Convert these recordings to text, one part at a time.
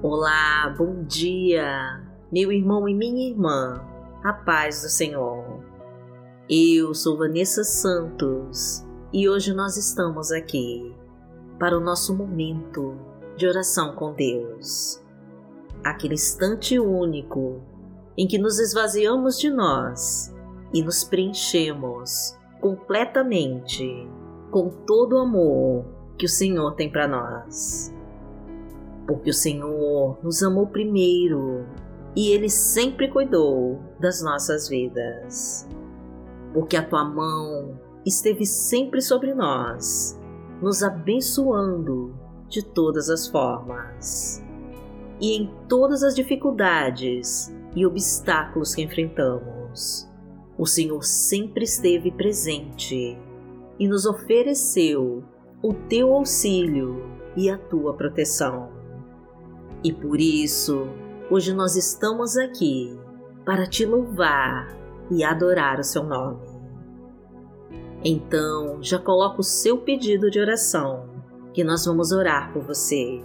Olá, bom dia, meu irmão e minha irmã, a paz do Senhor. Eu sou Vanessa Santos e hoje nós estamos aqui para o nosso momento de oração com Deus. Aquele instante único em que nos esvaziamos de nós e nos preenchemos completamente com todo o amor que o Senhor tem para nós. Porque o Senhor nos amou primeiro e Ele sempre cuidou das nossas vidas. Porque a tua mão esteve sempre sobre nós, nos abençoando de todas as formas. E em todas as dificuldades e obstáculos que enfrentamos, o Senhor sempre esteve presente e nos ofereceu o teu auxílio e a tua proteção. E por isso, hoje nós estamos aqui para te louvar e adorar o seu nome. Então, já coloca o seu pedido de oração, que nós vamos orar por você.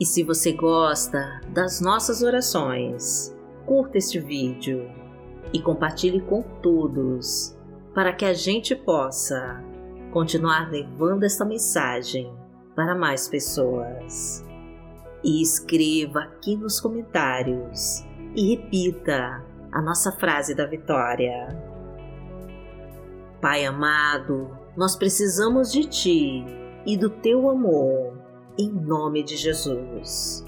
E se você gosta das nossas orações, curta este vídeo e compartilhe com todos para que a gente possa continuar levando esta mensagem para mais pessoas. E escreva aqui nos comentários e repita a nossa frase da vitória. Pai amado, nós precisamos de Ti e do Teu amor, em nome de Jesus.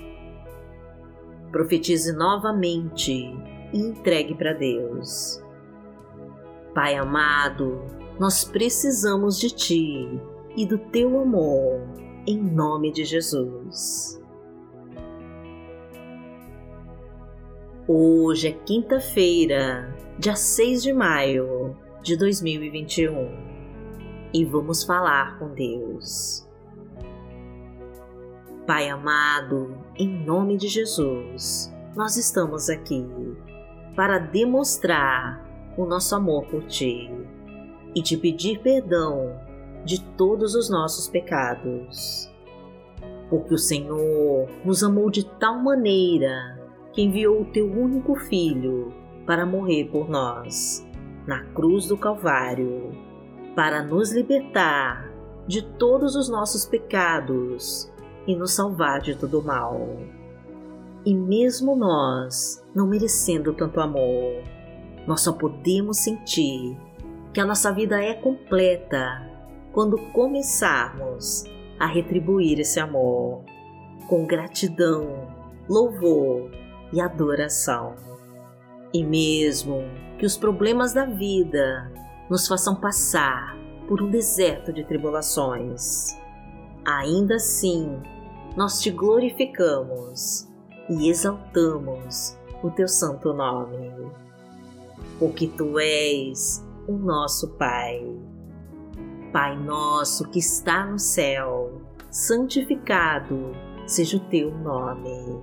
Profetize novamente e entregue para Deus Pai amado, nós precisamos de Ti e do Teu amor, em nome de Jesus. Hoje é quinta-feira, dia 6 de maio de 2021 e vamos falar com Deus. Pai amado, em nome de Jesus, nós estamos aqui para demonstrar o nosso amor por Ti e te pedir perdão de todos os nossos pecados. Porque o Senhor nos amou de tal maneira que enviou o Teu único Filho para morrer por nós, na cruz do Calvário, para nos libertar de todos os nossos pecados e nos salvar de todo mal. E mesmo nós, não merecendo tanto amor, nós só podemos sentir que a nossa vida é completa quando começarmos a retribuir esse amor com gratidão, louvor e adoração. E mesmo que os problemas da vida nos façam passar por um deserto de tribulações, ainda assim nós te glorificamos e exaltamos o teu santo nome porque tu és o nosso Pai. Pai nosso que está no céu, santificado seja o teu nome.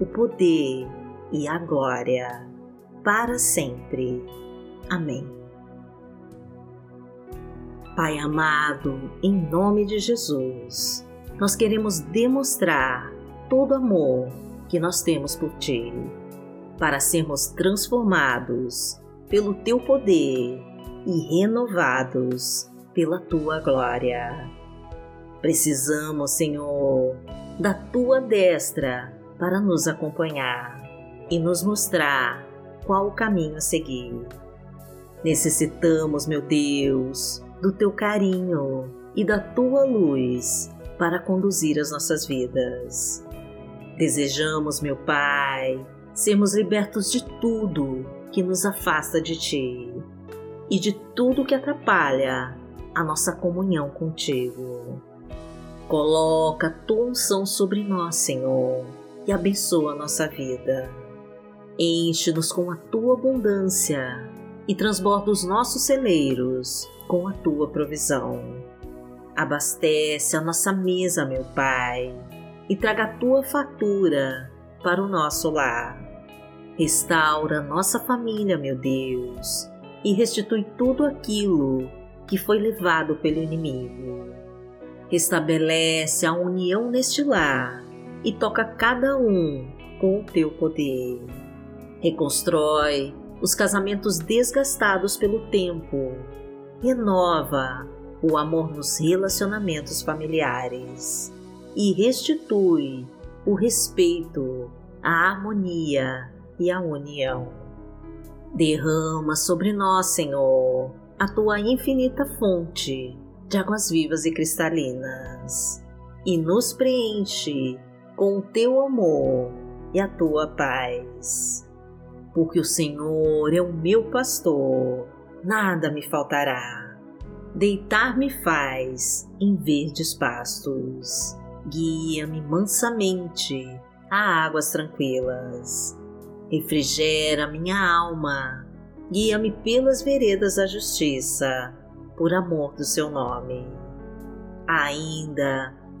o poder e a glória, para sempre. Amém. Pai amado, em nome de Jesus, nós queremos demonstrar todo o amor que nós temos por Ti para sermos transformados pelo teu poder e renovados pela tua glória. Precisamos, Senhor, da tua destra para nos acompanhar e nos mostrar qual o caminho a seguir. Necessitamos, meu Deus, do teu carinho e da tua luz para conduzir as nossas vidas. Desejamos, meu Pai, sermos libertos de tudo que nos afasta de Ti e de tudo que atrapalha a nossa comunhão contigo. Coloca tua unção sobre nós, Senhor, e abençoa a nossa vida. Enche-nos com a tua abundância e transborda os nossos celeiros com a tua provisão. Abastece a nossa mesa, meu Pai, e traga a tua fatura para o nosso lar. Restaura nossa família, meu Deus, e restitui tudo aquilo que foi levado pelo inimigo. Restabelece a união neste lar e toca cada um com o teu poder. Reconstrói os casamentos desgastados pelo tempo. Renova o amor nos relacionamentos familiares e restitui o respeito, a harmonia e a união. Derrama sobre nós, Senhor, a tua infinita fonte de águas vivas e cristalinas e nos preenche com o teu amor e a tua paz. Porque o Senhor é o meu pastor, nada me faltará. Deitar-me faz em verdes pastos, guia-me mansamente a águas tranquilas. Refrigera minha alma, guia-me pelas veredas da justiça, por amor do seu nome. Ainda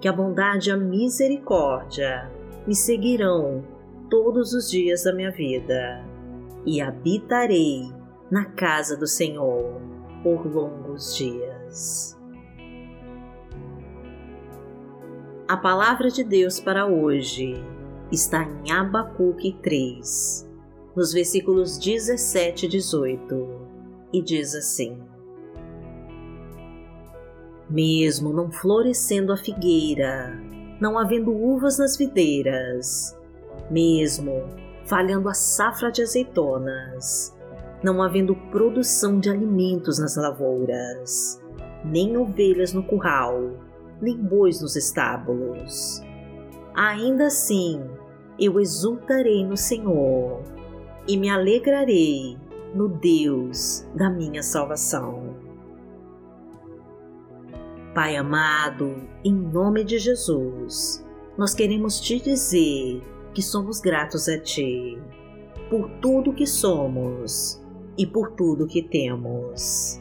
que a bondade e a misericórdia me seguirão todos os dias da minha vida e habitarei na casa do Senhor por longos dias. A palavra de Deus para hoje está em Abacuque 3, nos versículos 17 e 18, e diz assim: mesmo não florescendo a figueira, não havendo uvas nas videiras, mesmo falhando a safra de azeitonas, não havendo produção de alimentos nas lavouras, nem ovelhas no curral, nem bois nos estábulos. Ainda assim, eu exultarei no Senhor e me alegrarei no Deus da minha salvação. Pai amado, em nome de Jesus, nós queremos te dizer que somos gratos a Ti por tudo que somos e por tudo que temos.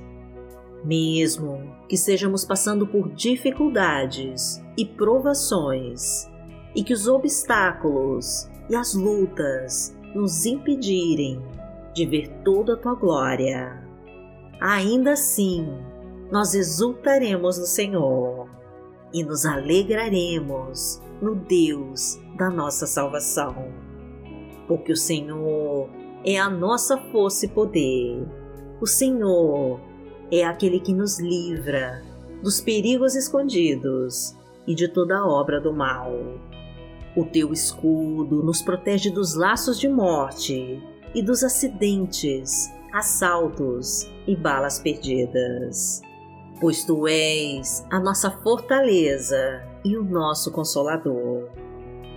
Mesmo que estejamos passando por dificuldades e provações e que os obstáculos e as lutas nos impedirem de ver toda a tua glória, ainda assim nós exultaremos no Senhor e nos alegraremos no Deus da nossa salvação. Porque o Senhor é a nossa força e poder. O Senhor é aquele que nos livra dos perigos escondidos e de toda obra do mal. O teu escudo nos protege dos laços de morte e dos acidentes, assaltos e balas perdidas pois tu és a nossa fortaleza e o nosso consolador.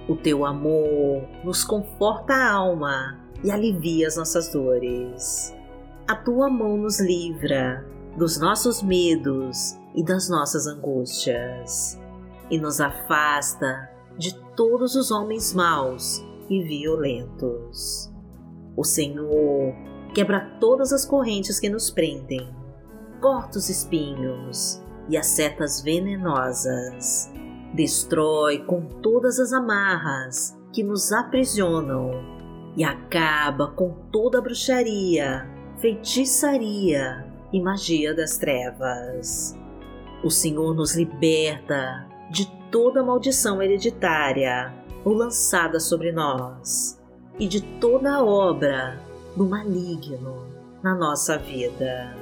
O teu amor nos conforta a alma e alivia as nossas dores. A tua mão nos livra dos nossos medos e das nossas angústias, e nos afasta de todos os homens maus e violentos. O Senhor quebra todas as correntes que nos prendem corta os espinhos e as setas venenosas. Destrói com todas as amarras que nos aprisionam e acaba com toda a bruxaria, feitiçaria e magia das trevas. O Senhor nos liberta de toda maldição hereditária ou lançada sobre nós e de toda obra do maligno na nossa vida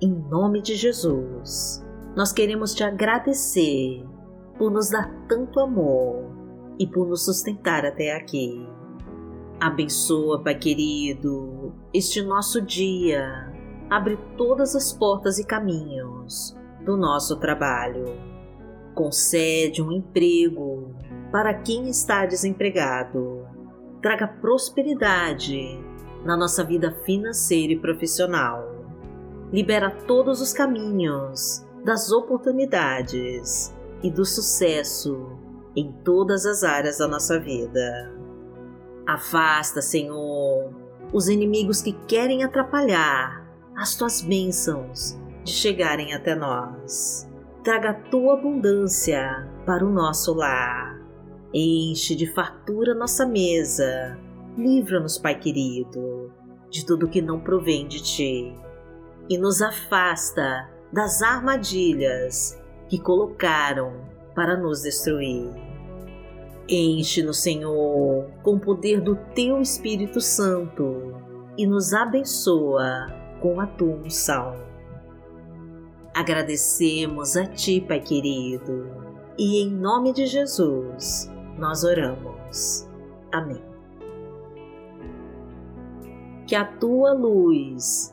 em nome de Jesus, nós queremos te agradecer por nos dar tanto amor e por nos sustentar até aqui. Abençoa, Pai querido, este nosso dia. Abre todas as portas e caminhos do nosso trabalho. Concede um emprego para quem está desempregado. Traga prosperidade na nossa vida financeira e profissional. Libera todos os caminhos das oportunidades e do sucesso em todas as áreas da nossa vida. Afasta, Senhor, os inimigos que querem atrapalhar as tuas bênçãos de chegarem até nós. Traga a tua abundância para o nosso lar. Enche de fartura nossa mesa. Livra-nos, Pai querido, de tudo que não provém de ti. E nos afasta das armadilhas que colocaram para nos destruir. Enche-nos, Senhor, com o poder do Teu Espírito Santo e nos abençoa com a Tua unção. Agradecemos a Ti, Pai querido, e em nome de Jesus nós oramos. Amém. Que a Tua luz